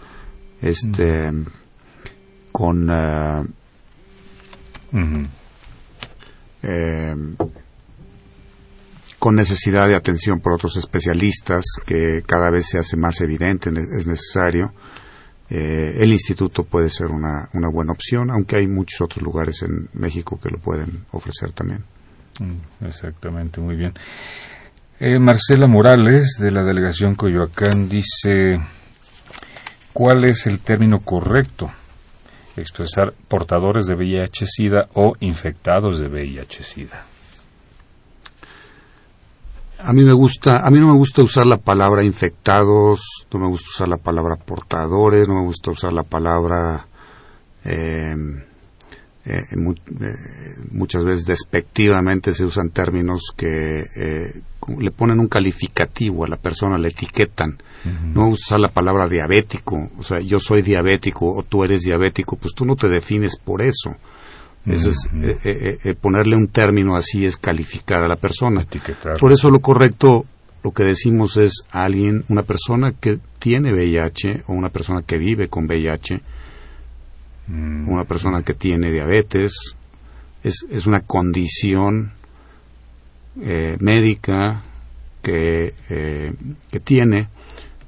este, con uh, con necesidad de atención por otros especialistas, que cada vez se hace más evidente, es necesario. Eh, el instituto puede ser una, buena opción, aunque hay muchos otros lugares en México que lo pueden ofrecer también. Mm, exactamente, muy bien. Eh, Marcela Morales, de la delegación Coyoacán, dice, ¿cuál es el término correcto? Expresar portadores de VIH-Sida o infectados de VIH-Sida. A mí me gusta, a mí no me gusta usar la palabra infectados, no me gusta usar la palabra portadores, no me gusta usar la palabra em, eh, eh, muchas veces despectivamente se usan términos que eh, le ponen un calificativo a la persona, le etiquetan. No usar la palabra diabético, o sea, yo soy diabético o tú eres diabético, pues tú no te defines por eso. Eso es, eh, eh, eh, ponerle un término así es calificar a la persona. Por eso lo correcto, lo que decimos es a alguien, una persona que tiene VIH o una persona que vive con VIH, mm. una persona que tiene diabetes, es, es una condición médica que, que tiene,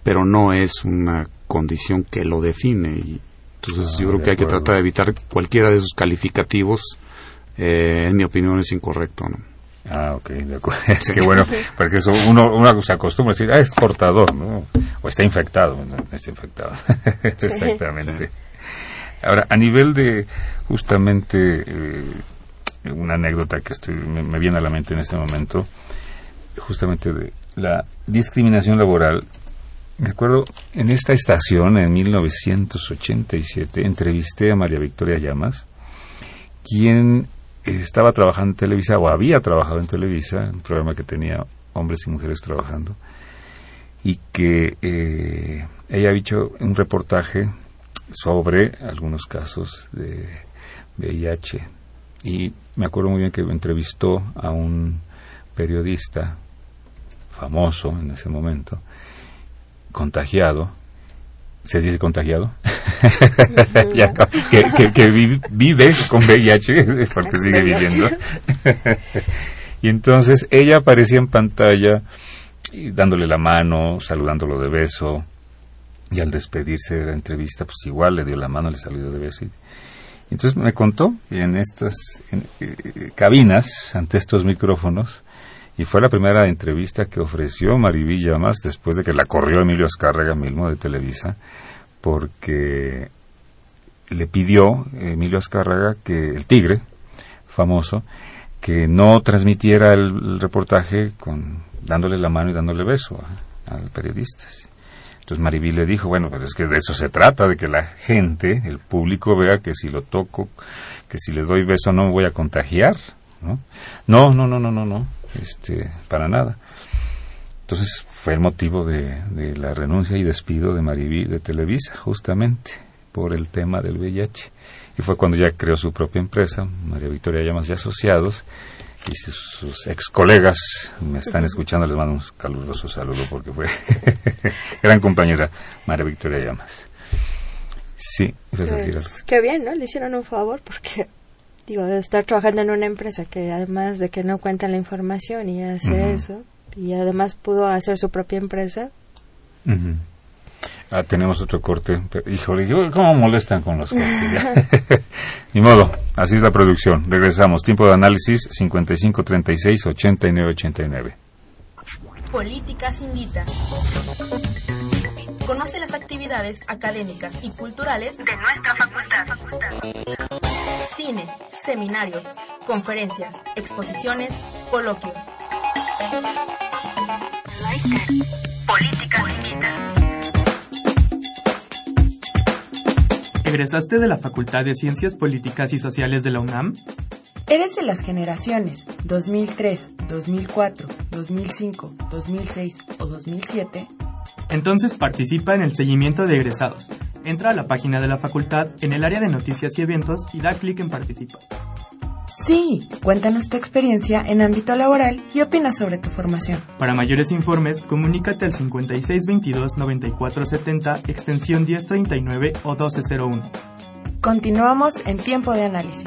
pero no es una condición que lo define y, entonces yo creo que hay que tratar de evitar cualquiera de esos calificativos. Eh, en mi opinión es incorrecto, ¿no? Ah, ok, de acuerdo. Es que bueno, porque eso uno, uno se acostumbra a decir, ah, es portador, ¿no? O está infectado, ¿no? Está infectado. Exactamente. Ahora, a nivel de justamente eh, una anécdota que estoy, me, viene a la mente en este momento, justamente de la discriminación laboral me acuerdo, en esta estación, en 1987, entrevisté a María Victoria Llamas, quien estaba trabajando en Televisa, o había trabajado en Televisa, un programa que tenía hombres y mujeres trabajando, y que eh, ella ha dicho un reportaje sobre algunos casos de, VIH. Y me acuerdo muy bien que entrevistó a un periodista famoso en ese momento, contagiado, se dice contagiado, que, vive con VIH, porque sigue viviendo. y entonces ella aparecía en pantalla dándole la mano, saludándolo de beso, y al despedirse de la entrevista, pues igual le dio la mano, le saludó de beso. Y, entonces me contó en estas eh, cabinas, ante estos micrófonos, y fue la primera entrevista que ofreció Marivilla más después de que la corrió Emilio Azcárraga mismo de Televisa, porque le pidió Emilio Azcárraga que el tigre famoso que no transmitiera el, reportaje con dándole la mano y dándole beso al periodista. Entonces Mariví le dijo, bueno, pues es que de eso se trata, de que la gente, el público vea que si lo toco, que si le doy beso no me voy a contagiar. No, no, no, no, no, no, este, para nada. Entonces fue el motivo de, la renuncia y despido de Mariví de Televisa, justamente por el tema del VIH. Y fue cuando ya creó su propia empresa, María Victoria Llamas y Asociados, y si sus ex colegas me están escuchando, les mando un caluroso saludo porque fue gran compañera María Victoria Llamas. Sí, pues, Qué bien, ¿no? Le hicieron un favor porque, digo, de estar trabajando en una empresa que además de que no cuenta la información y hace eso, y además pudo hacer su propia empresa. Ah, tenemos otro corte. híjole, ¿cómo molestan con los cortes? Ni modo, así es la producción. Regresamos. Tiempo de análisis 5536-8989. Políticas invita. Conoce las actividades académicas y culturales de nuestra facultad. Cine, seminarios, conferencias, exposiciones, coloquios. Políticas invita. ¿Egresaste de la Facultad de Ciencias Políticas y Sociales de la UNAM? ¿Eres de las generaciones 2003, 2004, 2005, 2006 o 2007? Entonces participa en el seguimiento de egresados. Entra a la página de la facultad en el área de noticias y eventos y da clic en Participa. Sí, cuéntanos tu experiencia en ámbito laboral y opina sobre tu formación. Para mayores informes, comunícate al 5622-9470, extensión 1039 o 1201. Continuamos en tiempo de análisis.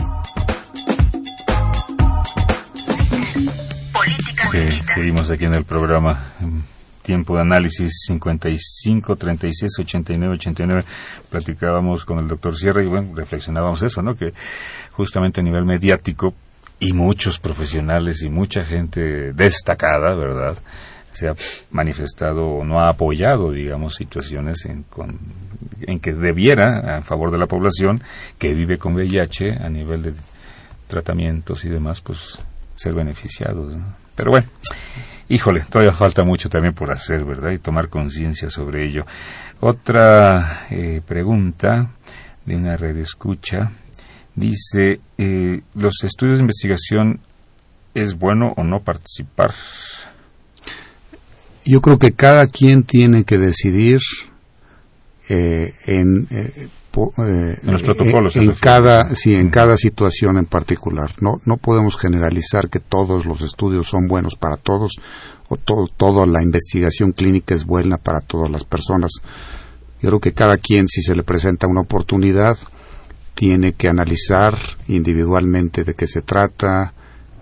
Sí, seguimos aquí en el programa tiempo de análisis 55, 36, 89, 89. Platicábamos con el doctor Sierra y bueno, reflexionábamos eso, ¿no? Que justamente a nivel mediático y muchos profesionales y mucha gente destacada, ¿verdad? se ha manifestado o no ha apoyado, digamos, situaciones en, en que debiera, a favor de la población que vive con VIH a nivel de tratamientos y demás, pues ser beneficiados. Pero bueno, híjole, todavía falta mucho también por hacer, ¿verdad? Y tomar conciencia sobre ello. Otra eh, pregunta de una red escucha dice, eh, ¿los estudios de investigación es bueno o no participar? Yo creo que cada quien tiene que decidir eh, en eh, en los protocolos en, cada sí en cada situación en particular. No no podemos generalizar que todos los estudios son buenos para todos o todo, toda la investigación clínica es buena para todas las personas. Yo creo que cada quien si se le presenta una oportunidad tiene que analizar individualmente de qué se trata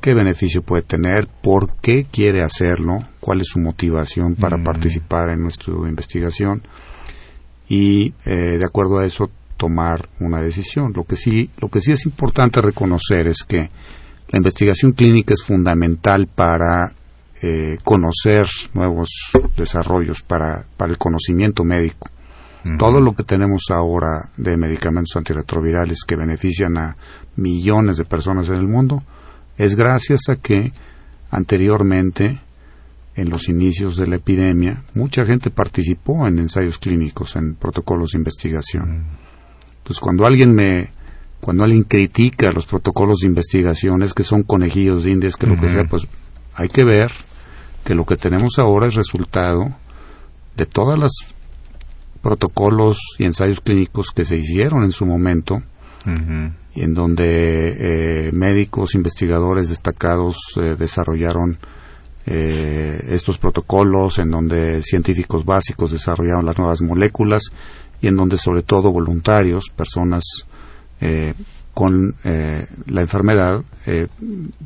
qué beneficio puede tener por qué quiere hacerlo cuál es su motivación para mm. participar en nuestra investigación y eh, de acuerdo a eso tomar una decisión. Lo que sí, lo que sí es importante reconocer es que la investigación clínica es fundamental para eh, conocer nuevos desarrollos para, para el conocimiento médico. Todo lo que tenemos ahora de medicamentos antirretrovirales que benefician a millones de personas en el mundo es gracias a que anteriormente en los inicios de la epidemia, mucha gente participó en ensayos clínicos, en protocolos de investigación. Entonces, cuando alguien me, cuando alguien critica los protocolos de investigación, es que son conejillos de indias, que lo que sea, pues hay que ver que lo que tenemos ahora es resultado de todos los protocolos y ensayos clínicos que se hicieron en su momento y en donde médicos, investigadores destacados desarrollaron estos protocolos, en donde científicos básicos desarrollaron las nuevas moléculas y en donde sobre todo voluntarios, personas con la enfermedad,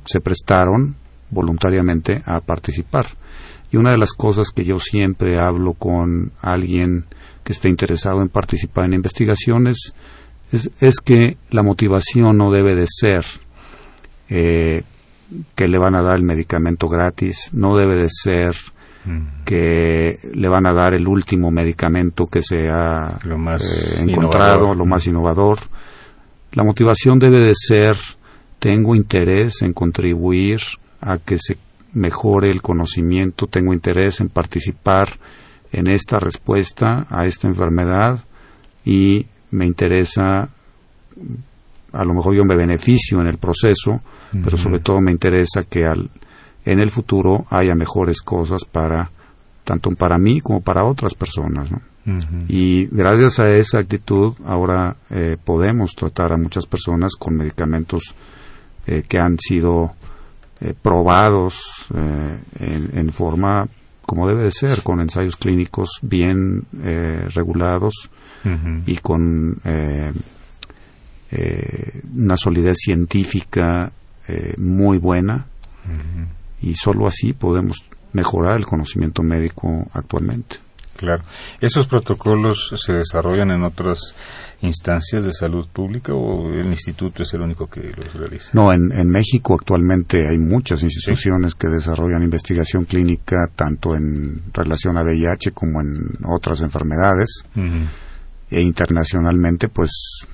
se prestaron voluntariamente a participar. Y una de las cosas que yo siempre hablo con alguien que esté interesado en participar en investigaciones es, que la motivación no debe de ser eh, que le van a dar el medicamento gratis, no debe de ser que le van a dar el último medicamento que se ha eh, encontrado, lo más innovador. La motivación debe de ser tengo interés en contribuir a que se mejore el conocimiento, tengo interés en participar en esta respuesta a esta enfermedad y me interesa, a lo mejor yo me beneficio en el proceso, pero sobre todo me interesa que al, en el futuro haya mejores cosas para tanto para mí como para otras personas. Y gracias a esa actitud ahora eh, podemos tratar a muchas personas con medicamentos eh, que han sido eh, probados eh, en, forma como debe de ser, con ensayos clínicos bien regulados y con una solidez científica muy buena y solo así podemos mejorar el conocimiento médico actualmente. Claro. ¿Esos protocolos se desarrollan en otras instancias de salud pública o el instituto es el único que los realiza? No, en, México actualmente hay muchas instituciones que desarrollan investigación clínica tanto en relación a VIH como en otras enfermedades. E internacionalmente, pues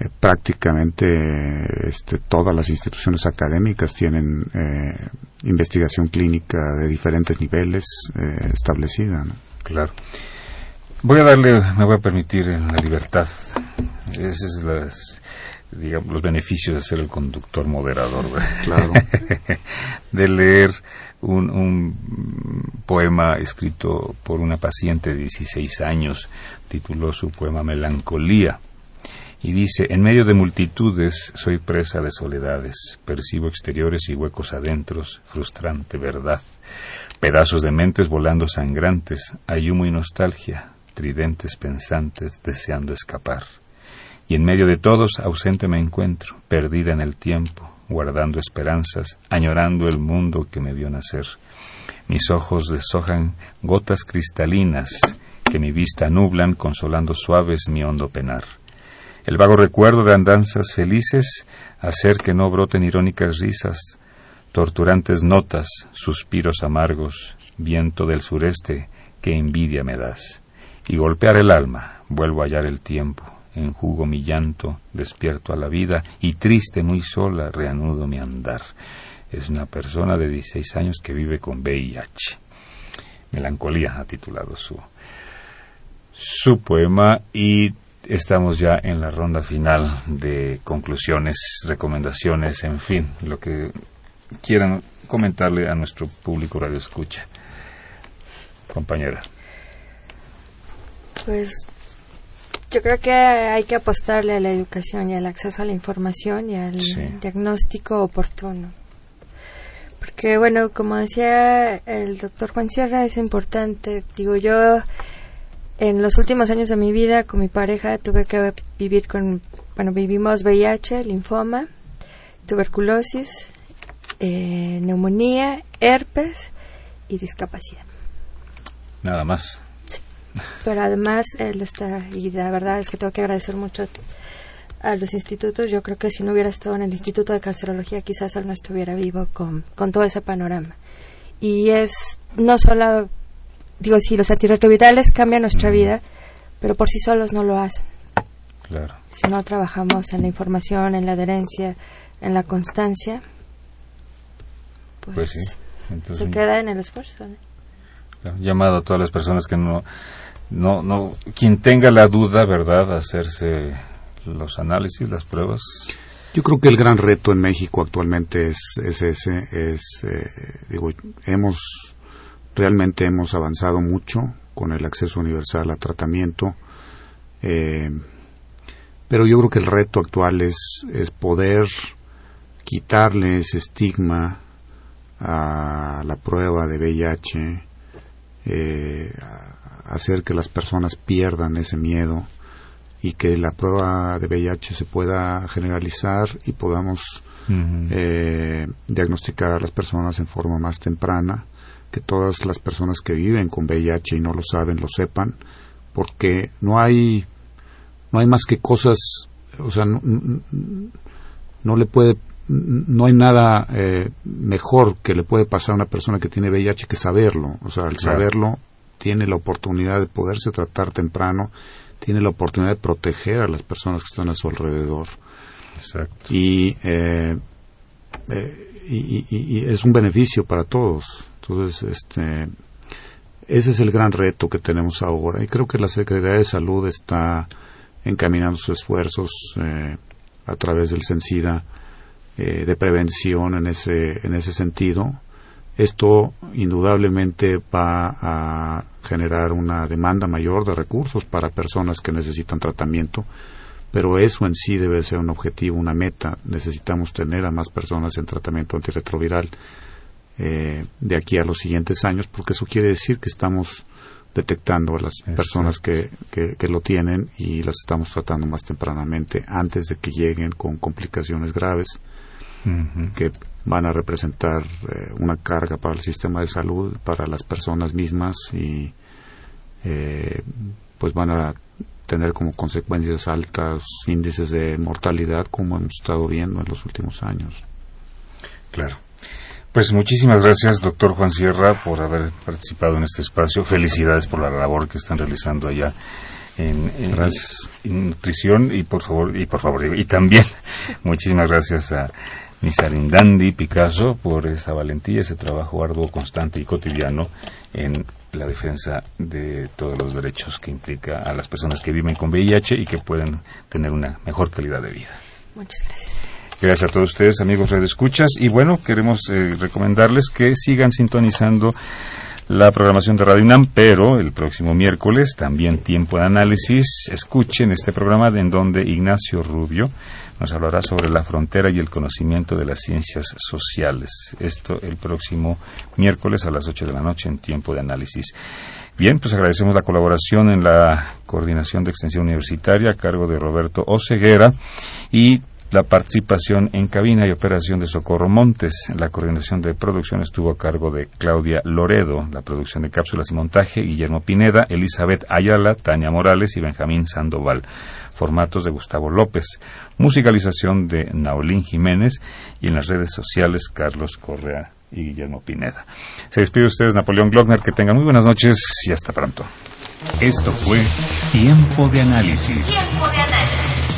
eh, prácticamente este, todas las instituciones académicas tienen eh, investigación clínica de diferentes niveles eh, establecida. ¿no? Claro. Voy a darle, me voy a permitir la libertad. Esos es digamos, los beneficios de ser el conductor moderador. Claro. de leer un, un, poema escrito por una paciente de 16 años. Tituló su poema Melancolía. Y dice, en medio de multitudes soy presa de soledades, percibo exteriores y huecos adentros, frustrante verdad. Pedazos de mentes volando sangrantes, hay humo y nostalgia, tridentes pensantes deseando escapar. Y en medio de todos ausente me encuentro, perdida en el tiempo, guardando esperanzas, añorando el mundo que me vio nacer. Mis ojos deshojan gotas cristalinas que mi vista nublan, consolando suaves mi hondo penar. El vago recuerdo de andanzas felices hacer que no broten irónicas risas, torturantes notas, suspiros amargos, viento del sureste, que envidia me das. Y golpear el alma, vuelvo a hallar el tiempo, enjugo mi llanto, despierto a la vida, y triste, muy sola, reanudo mi andar. Es una persona de 16 años que vive con VIH. Melancolía ha titulado su, su poema y estamos ya en la ronda final de conclusiones, recomendaciones, en fin, lo que quieran comentarle a nuestro público radio escucha. Compañera. Pues yo creo que hay que apostarle a la educación y al acceso a la información y al diagnóstico oportuno. Porque, bueno, como decía el doctor Juan Sierra, es importante. Digo, yo en los últimos años de mi vida con mi pareja tuve que vivir con, bueno, vivimos VIH, linfoma, tuberculosis, eh, neumonía, herpes y discapacidad. Nada más. Pero además él está, y la verdad es que tengo que agradecer mucho a los institutos. Yo creo que si no hubiera estado en el Instituto de Cancerología, quizás él no estuviera vivo con, con todo ese panorama. Y es no solo, digo, si los antirretrovirales cambian nuestra vida, pero por sí solos no lo hacen. Claro. Si no trabajamos en la información, en la adherencia, en la constancia, pues, pues sí. se queda en el esfuerzo. Llamado a todas las personas que no, no, no, quien tenga la duda, ¿verdad?, hacerse los análisis, las pruebas. Yo creo que el gran reto en México actualmente es, es ese, es, eh, digo, hemos, realmente hemos avanzado mucho con el acceso universal a tratamiento, eh, pero yo creo que el reto actual es, es poder quitarle ese estigma a la prueba de VIH, eh, hacer que las personas pierdan ese miedo y que la prueba de VIH se pueda generalizar y podamos eh, diagnosticar a las personas en forma más temprana, que todas las personas que viven con VIH y no lo saben lo sepan, porque no hay no hay más que cosas, o sea, no, no le puede no hay nada eh, mejor que le puede pasar a una persona que tiene VIH que saberlo. O sea, al saberlo, tiene la oportunidad de poderse tratar temprano, tiene la oportunidad de proteger a las personas que están a su alrededor. Exacto. Y, eh, eh, y, y, es un beneficio para todos. Entonces, este, ese es el gran reto que tenemos ahora. Y creo que la Secretaría de Salud está encaminando sus esfuerzos a través del CENSIDA eh, de prevención en ese, en ese sentido. Esto indudablemente va a generar una demanda mayor de recursos para personas que necesitan tratamiento, pero eso en sí debe ser un objetivo, una meta. Necesitamos tener a más personas en tratamiento antirretroviral eh, de aquí a los siguientes años, porque eso quiere decir que estamos detectando a las personas que, que, lo tienen y las estamos tratando más tempranamente antes de que lleguen con complicaciones graves que van a representar eh, una carga para el sistema de salud, para las personas mismas y eh, pues van a tener como consecuencias altos índices de mortalidad como hemos estado viendo en los últimos años. Claro. Pues muchísimas gracias, doctor Juan Sierra, por haber participado en este espacio. Felicidades por la labor que están realizando allá en, en nutrición y por favor y por favor y también muchísimas gracias a Misarindandi Picasso por esa valentía, ese trabajo arduo, constante y cotidiano en la defensa de todos los derechos que implica a las personas que viven con VIH y que pueden tener una mejor calidad de vida. Muchas gracias. Gracias a todos ustedes, amigos de Escuchas. Y bueno, queremos eh, recomendarles que sigan sintonizando la programación de Radio UNAM, pero el próximo miércoles, también tiempo de análisis, escuchen este programa en donde Ignacio Rubio nos hablará sobre la frontera y el conocimiento de las ciencias sociales. Esto el próximo miércoles a las 8 de la noche en tiempo de análisis. Bien, pues agradecemos la colaboración en la coordinación de extensión universitaria a cargo de Roberto Oceguera y la participación en cabina y operación de Socorro Montes. La coordinación de producción estuvo a cargo de Claudia Loredo, la producción de cápsulas y montaje Guillermo Pineda, Elizabeth Ayala, Tania Morales y Benjamín Sandoval. Formatos de Gustavo López. Musicalización de Naolín Jiménez y en las redes sociales Carlos Correa y Guillermo Pineda. Se despide ustedes Napoleón Glockner. Que tengan muy buenas noches y hasta pronto. Esto fue Tiempo de Análisis. Tiempo de Análisis